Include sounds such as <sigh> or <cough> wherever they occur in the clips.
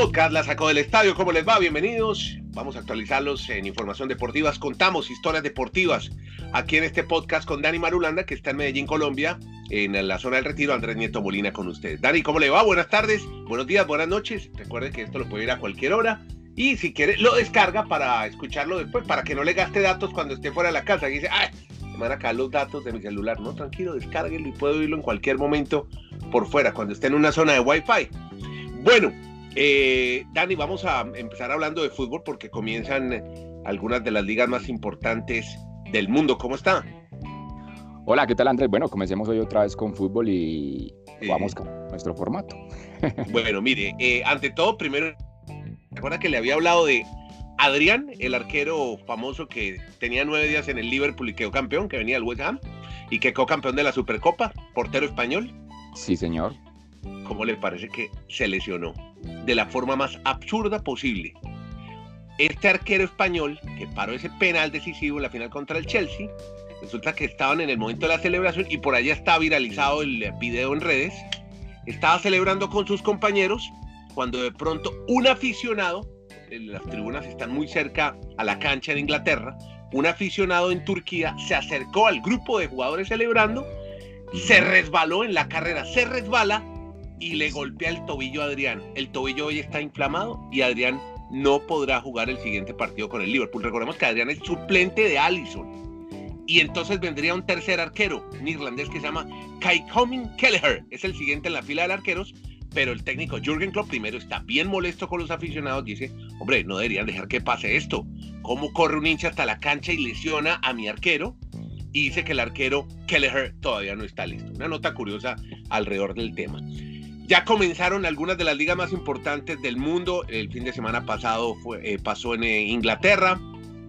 podcast la sacó del estadio. ¿Cómo les va? Bienvenidos. Vamos a actualizarlos en información deportiva. Contamos historias deportivas aquí en este podcast con Dani Marulanda, que está en Medellín, Colombia, en la zona del retiro. Andrés Nieto Molina con ustedes. Dani, ¿cómo le va? Buenas tardes, buenos días, buenas noches. Recuerde que esto lo puede ir a cualquier hora. Y si quiere, lo descarga para escucharlo después, para que no le gaste datos cuando esté fuera de la casa. Y dice, ¡ay! Me van acá los datos de mi celular. No, tranquilo, descárguelo y puedo oírlo en cualquier momento por fuera, cuando esté en una zona de Wi-Fi. Bueno, eh, Dani, vamos a empezar hablando de fútbol porque comienzan algunas de las ligas más importantes del mundo. ¿Cómo está? Hola, ¿qué tal Andrés? Bueno, comencemos hoy otra vez con fútbol y vamos con nuestro formato. <laughs> bueno, mire, eh, ante todo, primero, recuerda que le había hablado de Adrián, el arquero famoso que tenía nueve días en el Liverpool y quedó campeón, que venía del West Ham y que quedó campeón de la Supercopa, portero español. Sí, señor. ¿Cómo le parece que se lesionó? De la forma más absurda posible. Este arquero español que paró ese penal decisivo en la final contra el Chelsea, resulta que estaban en el momento de la celebración y por allá está viralizado el video en redes. Estaba celebrando con sus compañeros cuando de pronto un aficionado, las tribunas están muy cerca a la cancha de Inglaterra, un aficionado en Turquía se acercó al grupo de jugadores celebrando, se resbaló en la carrera, se resbala y le golpea el tobillo a Adrián. El tobillo hoy está inflamado y Adrián no podrá jugar el siguiente partido con el Liverpool. Recordemos que Adrián es suplente de Allison. Y entonces vendría un tercer arquero, un irlandés que se llama Kai Coming Kelleher. Es el siguiente en la fila de arqueros, pero el técnico Jürgen Klopp primero está bien molesto con los aficionados. Dice, hombre, no deberían dejar que pase esto. ¿Cómo corre un hincha hasta la cancha y lesiona a mi arquero? Y dice que el arquero Kelleher todavía no está listo. Una nota curiosa alrededor del tema. Ya comenzaron algunas de las ligas más importantes del mundo. El fin de semana pasado fue, eh, pasó en eh, Inglaterra.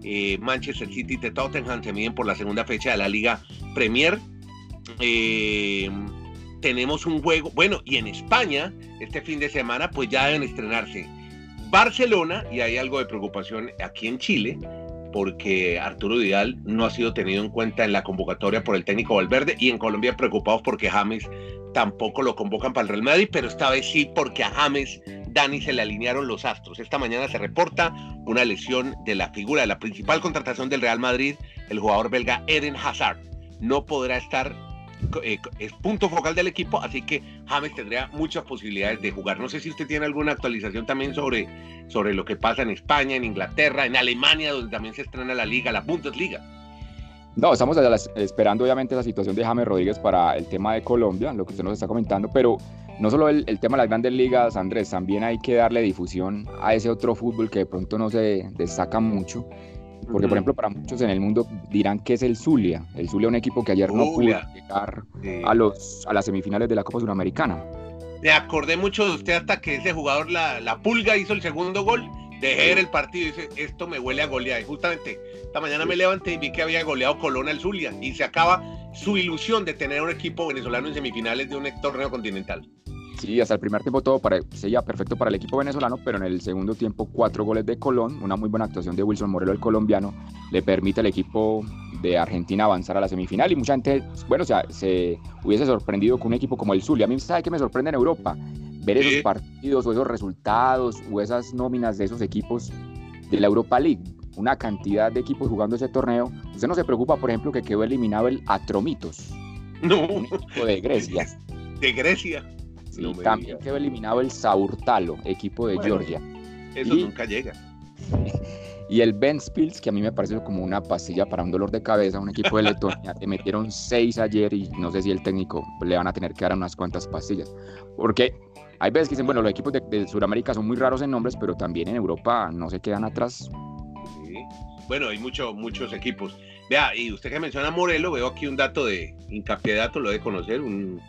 Eh, Manchester City y Tottenham se miden por la segunda fecha de la Liga Premier. tenemos un juego, bueno, y en España, este fin de semana, pues ya deben estrenarse Barcelona, y hay algo de preocupación aquí en Chile, porque Arturo Vidal no ha sido tenido en cuenta en la convocatoria por el técnico Valverde, y en Colombia preocupados porque James tampoco lo convocan para el Real Madrid, pero esta vez sí porque a James Dani se le alinearon los astros. Esta mañana se reporta una lesión de la figura de la principal contratación del Real Madrid, el jugador belga Eden Hazard. No podrá estar, eh, es punto focal del equipo, así que James tendría muchas posibilidades de jugar. No sé si usted tiene alguna actualización también sobre, sobre lo que pasa en España, en Inglaterra, en Alemania, donde también se estrena la liga, la Bundesliga. No, estamos esperando obviamente la situación de James Rodríguez para el tema de Colombia, lo que usted nos está comentando, pero no solo el, tema de las grandes ligas, Andrés, también hay que darle difusión a ese otro fútbol que de pronto no se destaca mucho. Porque, por ejemplo, para muchos en el mundo dirán que es el Zulia. El Zulia, un equipo que ayer no pudo llegar a, los, a las semifinales de la Copa Sudamericana. Me acordé mucho de usted hasta que ese jugador, la, la Pulga, hizo el segundo gol dejé el partido y dice, esto me huele a golear. Y justamente esta mañana me levanté y vi que había goleado Colón al Zulia y se acaba su ilusión de tener un equipo venezolano en semifinales de un torneo continental. Sí, hasta el primer tiempo todo sería perfecto para el equipo venezolano, pero en el segundo tiempo cuatro goles de Colón, una muy buena actuación de Wilson Morelo, el colombiano, le permite al equipo de Argentina avanzar a la semifinal y mucha gente, bueno, o sea, se hubiese sorprendido con un equipo como el Zulia. A mí sabe que me sorprende en Europa ver esos partidos o esos resultados o esas nóminas de esos equipos de la Europa League, una cantidad de equipos jugando ese torneo. Usted no se preocupa, por ejemplo, que quedó eliminado el Atromitos. No. equipo de Grecia. De Grecia. Sí, también quedó eliminado el Saurtalo, equipo de Georgia. Eso nunca llega. <laughs> Y el Spills, que a mí me parece como una pastilla para un dolor de cabeza, un equipo de Letonia, le metieron seis ayer y no sé si el técnico le van a tener que dar unas cuantas pastillas. Porque hay veces que dicen, bueno, los equipos de, Sudamérica son muy raros en nombres, pero también en Europa no se quedan atrás. Bueno, hay muchos muchos equipos. Vea, y usted que menciona Morelo, veo aquí un dato de hincapié de datos, lo de conocer, un,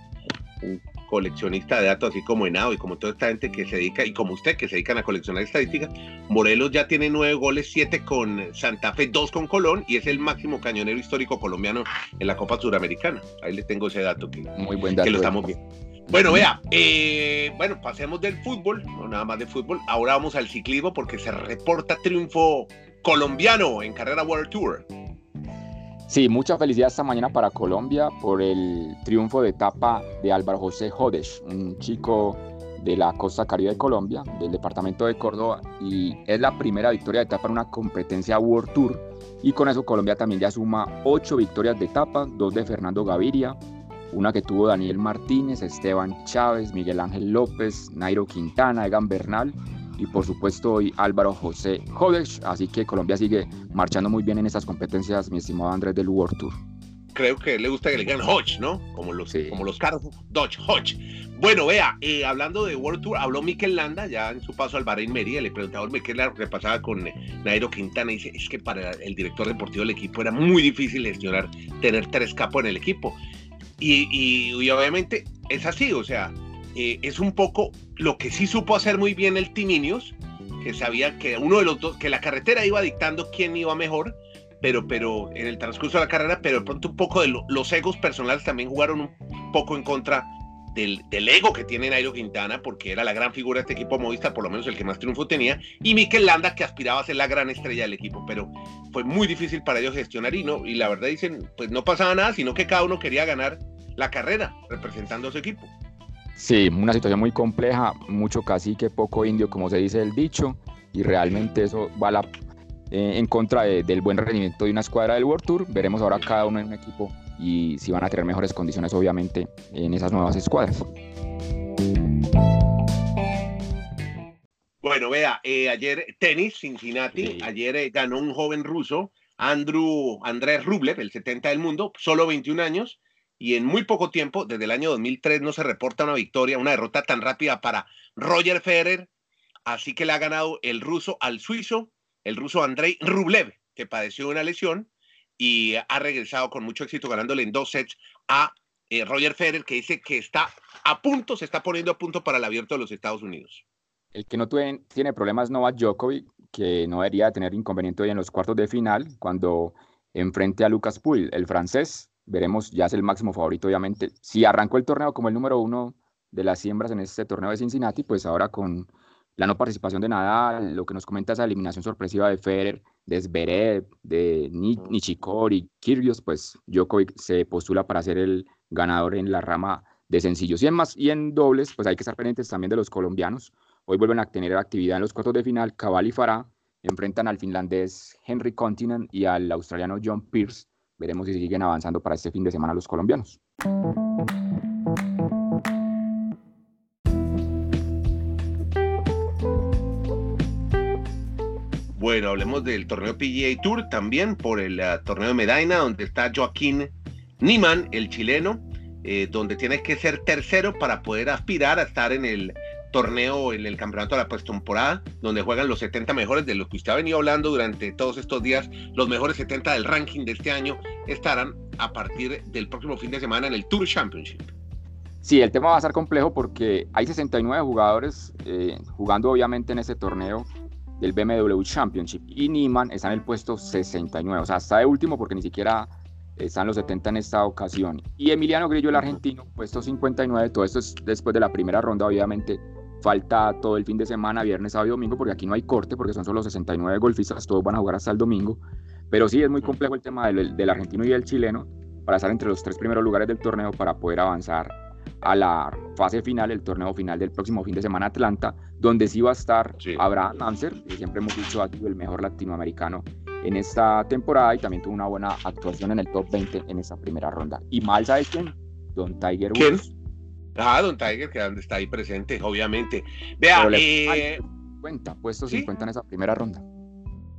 coleccionista de datos, así como Henao y como toda esta gente que se dedica, y como usted que se dedican a coleccionar estadísticas, Morelos ya tiene nueve goles, siete con Santa Fe, dos con Colón, y es el máximo cañonero histórico colombiano en la Copa Suramericana. Ahí le tengo ese dato que, Muy buen dato, que lo estamos viendo. Bueno, vea, eh, bueno, pasemos del fútbol, no nada más de fútbol. Ahora vamos al ciclismo porque se reporta triunfo colombiano en carrera World Tour. Sí, mucha felicidad esta mañana para Colombia por el triunfo de etapa de Álvaro José Jodes, un chico de la costa caribe de Colombia, del departamento de Córdoba, y es la primera victoria de etapa en una competencia World Tour. Y con eso Colombia también ya suma ocho victorias de etapa, dos de Fernando Gaviria, una que tuvo Daniel Martínez, Esteban Chávez, Miguel Ángel López, Nairo Quintana, Egan Bernal y por supuesto hoy Álvaro José Jodesh. Así que Colombia sigue marchando muy bien en estas competencias, mi estimado Andrés del World Tour. Creo que le gusta que le digan Hodge, ¿no? Como los, como los carros Dodge Hodge. Bueno, vea, eh, hablando de World Tour, habló Mikel Landa ya en su paso al Bahrein Merida, le preguntaba a que pasaba con Nairo Quintana y dice, es que para el director deportivo del equipo era muy difícil gestionar, tener tres capos en el equipo. Y, obviamente es así, o sea, eh, es un poco lo que sí supo hacer muy bien el Timinios, que sabía que uno de los dos, que la carretera iba dictando quién iba mejor, pero, pero en el transcurso de la carrera, pero de pronto un poco de los egos personales también jugaron un poco en contra del, ego que tiene Nairo Quintana, porque era la gran figura de este equipo Movistar, por lo menos el que más triunfo tenía, y Mikel Landa, que aspiraba a ser la gran estrella del equipo, pero fue muy difícil para ellos gestionar y, no, y la verdad dicen, pues no pasaba nada, sino que cada uno quería ganar la carrera representando a su equipo. Sí, una situación muy compleja, mucho cacique, poco indio, como se dice el dicho, y realmente eso va la, eh, en contra del buen rendimiento de una escuadra del World Tour. Veremos ahora cada uno en un equipo y si van a tener mejores condiciones obviamente en esas nuevas escuadras. Bueno, vea, eh, ayer tenis, Cincinnati, ayer eh, ganó un joven ruso, Andrew Andrés Rublev, el 70 del mundo, solo 21 años, y en muy poco tiempo, desde el año 2003, no se reporta una victoria, una derrota tan rápida para Roger Federer, así que le ha ganado el ruso al suizo, el ruso Andrei Rublev, que padeció una lesión, y ha regresado con mucho éxito ganándole en dos sets a eh, Roger Federer, que dice que está a punto, se está poniendo a punto para el abierto de los Estados Unidos. El que no tiene, tiene problemas Novak Djokovic, que no debería tener inconveniente hoy en los cuartos de final, cuando enfrente a Lucas Pouille, el francés, veremos, ya es el máximo favorito obviamente. Si arrancó el torneo como el número uno de las siembras en este torneo de Cincinnati, pues ahora con la no participación de Nadal, lo que nos comenta esa eliminación sorpresiva de Federer, de Zverev, de Nishikori, Kyrgios, pues Djokovic se postula para ser el ganador en la rama de sencillos. Y en, más, y en dobles, pues hay que estar pendientes también de los colombianos. Hoy vuelven a tener actividad en los cuartos de final. Cabal y Farah enfrentan al finlandés Henry Continent y al australiano John Pierce. Veremos si siguen avanzando para este fin de semana los colombianos. Bueno, hablemos del torneo PGA Tour también por el ah, torneo de Medina, donde está Joaquín Niman, el chileno, eh, donde tiene que ser tercero para poder aspirar a estar en el torneo, en el campeonato de la postemporada, donde juegan los 70 mejores de lo que usted ha venido hablando durante todos estos días. Los mejores 70 del ranking de este año estarán a partir del próximo fin de semana en el Tour Championship. Sí, el tema va a ser complejo porque hay 69 jugadores eh, jugando obviamente en ese torneo del BMW Championship y Niman está en el puesto 69, o sea, está de último porque ni siquiera están los 70 en esta ocasión. Y Emiliano Grillo, el argentino, puesto 59, todo esto es después de la primera ronda, obviamente falta todo el fin de semana, viernes, sábado y domingo, porque aquí no hay corte, porque son solo 69 golfistas, todos van a jugar hasta el domingo. Pero sí, es muy complejo el tema del, del argentino y del chileno para estar entre los tres primeros lugares del torneo para poder avanzar a la fase final, el torneo final del próximo fin de semana Atlanta, donde sí va a estar Abraham Anser, que siempre hemos dicho ha sido el mejor latinoamericano en esta temporada y también tuvo una buena actuación en el top 20 en esa primera ronda. Y mal, ¿sabes quién? Don Tiger Woods. Ah, Don Tiger, que está ahí presente, obviamente. Vea, eh... cuenta, puesto 50 en esa primera ronda.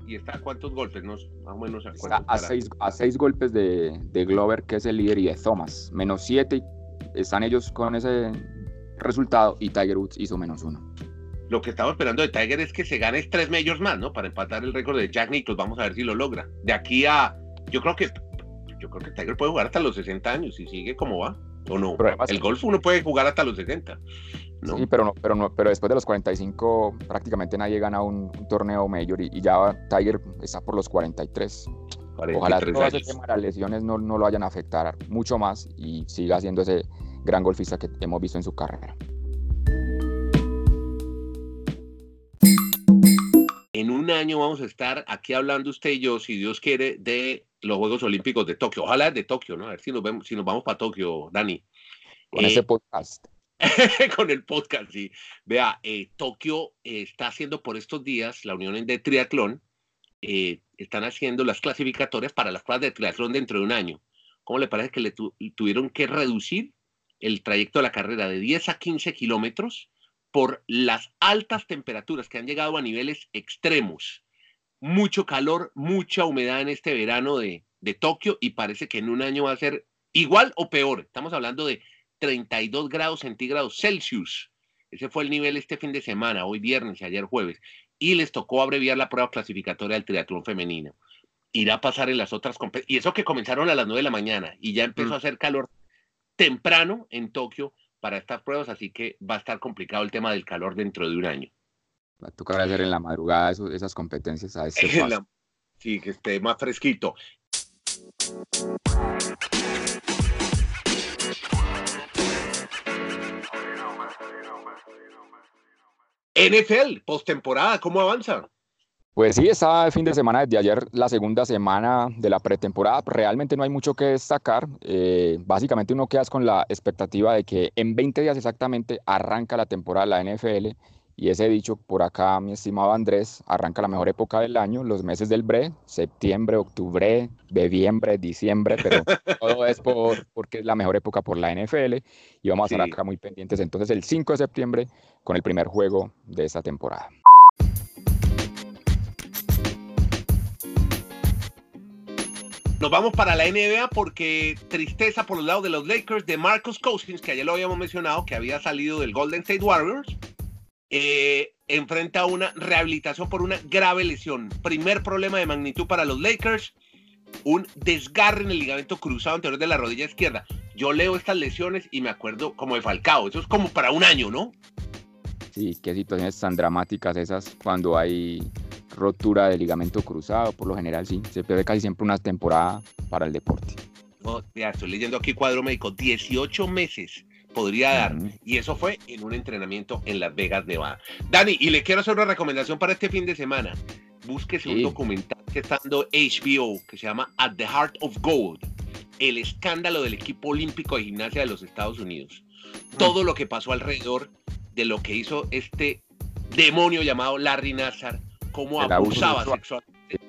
¿Y está a cuántos golpes? más o menos a, a seis, a seis golpes de, de Glover, que es el líder, y de Thomas. Menos 7 están ellos con ese resultado y Tiger Woods hizo menos uno. Lo que estamos esperando de Tiger es que se gane tres medios más, ¿no? Para empatar el récord de Jack Nicklaus. Vamos a ver si lo logra. De aquí a. Yo creo que. Yo creo que Tiger puede jugar hasta los 60 años y sigue como va. ¿O no? el golf uno puede jugar hasta los 60. ¿no? Sí, pero no, pero no, pero después de los 45 prácticamente nadie gana un, torneo mayor y, ya Tiger está por los 43. Ojalá todas ese tema de las lesiones no, no lo vayan a afectar mucho más y siga siendo ese gran golfista que hemos visto en su carrera. En un año vamos a estar aquí hablando usted y yo, si Dios quiere, de los Juegos Olímpicos de Tokio. Ojalá de Tokio, ¿no? A ver si nos, vemos, si nos vamos para Tokio, Dani. Con ese eh, podcast. <laughs> con el podcast, sí. Vea, eh, Tokio eh, está haciendo por estos días, la Unión de Triatlón, están haciendo las clasificatorias para las pruebas de triatlón dentro de un año. ¿Cómo le parece que le tuvieron que reducir el trayecto de la carrera de 10 a 15 kilómetros por las altas temperaturas que han llegado a niveles extremos? Mucho calor, mucha humedad en este verano de, de Tokio y parece que en un año va a ser igual o peor. Estamos hablando de 32 grados centígrados Celsius. Ese fue el nivel este fin de semana, hoy viernes y ayer jueves. Y les tocó abreviar la prueba clasificatoria del triatlón femenino. Irá a pasar en las otras competencias. Y eso que comenzaron a las 9 de la mañana y ya empezó mm. a hacer calor temprano en Tokio para estas pruebas, así que va a estar complicado el tema del calor dentro de un año. Va a tocar hacer en la madrugada esas competencias a ese <laughs> Sí, que esté más fresquito. NFL, postemporada, ¿cómo avanza? Pues sí, estaba el fin de semana desde ayer, la segunda semana de la pretemporada. Realmente no hay mucho que destacar. Eh, básicamente uno queda con la expectativa de que en 20 días exactamente arranca la temporada de la NFL y ese dicho por acá, mi estimado Andrés, arranca la mejor época del año, los meses del BRE, septiembre, octubre, noviembre, diciembre, pero <laughs> todo es por, porque es la mejor época por la NFL y vamos a estar acá muy pendientes entonces el 5 de septiembre con el primer juego de esta temporada. Nos vamos para la NBA porque tristeza por los lados de los Lakers de Marcus Cousins, que ayer lo habíamos mencionado, que había salido del Golden State Warriors eh, enfrenta una rehabilitación por una grave lesión. Primer problema de magnitud para los Lakers, un desgarre en el ligamento cruzado anterior de la rodilla izquierda. Yo leo estas lesiones y me acuerdo como de Falcao, eso es como para un año, ¿no? Sí, qué situaciones tan dramáticas esas cuando hay rotura de ligamento cruzado, por lo general sí, se pierde casi siempre una temporada para el deporte. ya estoy leyendo aquí cuadro médico, 18 meses podría dar. Y eso fue en un entrenamiento en Las Vegas, Nevada. Dani, y le quiero hacer una recomendación para este fin de semana. Búsquese un documental que está dando HBO que se llama At the Heart of Gold, el escándalo del equipo olímpico de gimnasia de los Estados Unidos. Mm. Todo lo que pasó alrededor de lo que hizo este demonio llamado Larry Nassar, cómo abusaba sexualmente.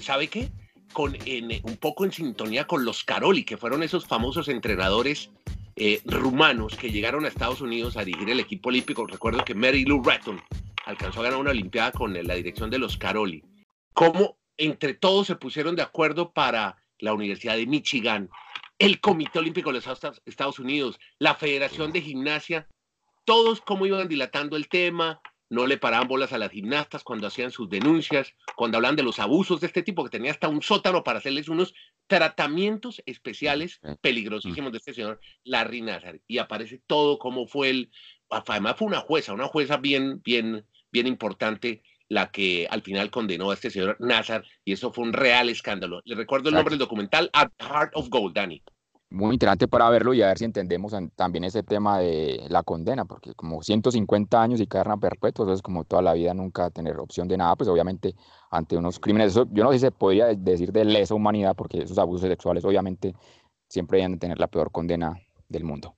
¿Sabe qué? Con, un poco en sintonía con los Caroli, que fueron esos famosos entrenadores eh, rumanos que llegaron a Estados Unidos a dirigir el equipo olímpico. Recuerdo que Mary Lou Retton alcanzó a ganar una Olimpiada con la dirección de los Caroli. Cómo entre todos se pusieron de acuerdo para la Universidad de Michigan, el Comité Olímpico de los Estados Unidos, la Federación de Gimnasia, todos cómo iban dilatando el tema, no le paraban bolas a las gimnastas cuando hacían sus denuncias, cuando hablan de los abusos de este tipo, que tenía hasta un sótano para hacerles unos tratamientos especiales peligrosísimos de este señor Larry Nazar. Y aparece todo como fue el, además fue una jueza, una jueza bien, bien, bien importante la que al final condenó a este señor Nazar y eso fue un real escándalo. Le recuerdo el nombre del documental, At Heart of Gold, Danny muy interesante para verlo y a ver si entendemos también ese tema de la condena, porque como 150 años y cadena perpetua, entonces como toda la vida nunca tener opción de nada, pues obviamente ante unos crímenes, yo no sé si se podría decir de lesa humanidad, porque esos abusos sexuales obviamente siempre deben tener la peor condena del mundo.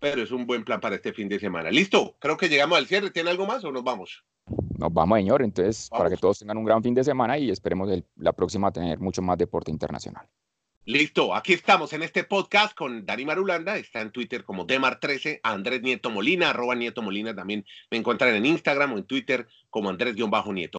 Pero es un buen plan para este fin de semana. Listo, creo que llegamos al cierre. ¿Tiene algo más o nos vamos? Nos vamos, señor. Entonces, para que todos tengan un gran fin de semana y esperemos la próxima tener mucho más deporte internacional. Listo, aquí estamos en este podcast con Dani Marulanda, está en Twitter como Demar13, Andrés Nieto Molina, arroba Nieto Molina también me encuentran en Instagram o en Twitter como Andrés-Nieto.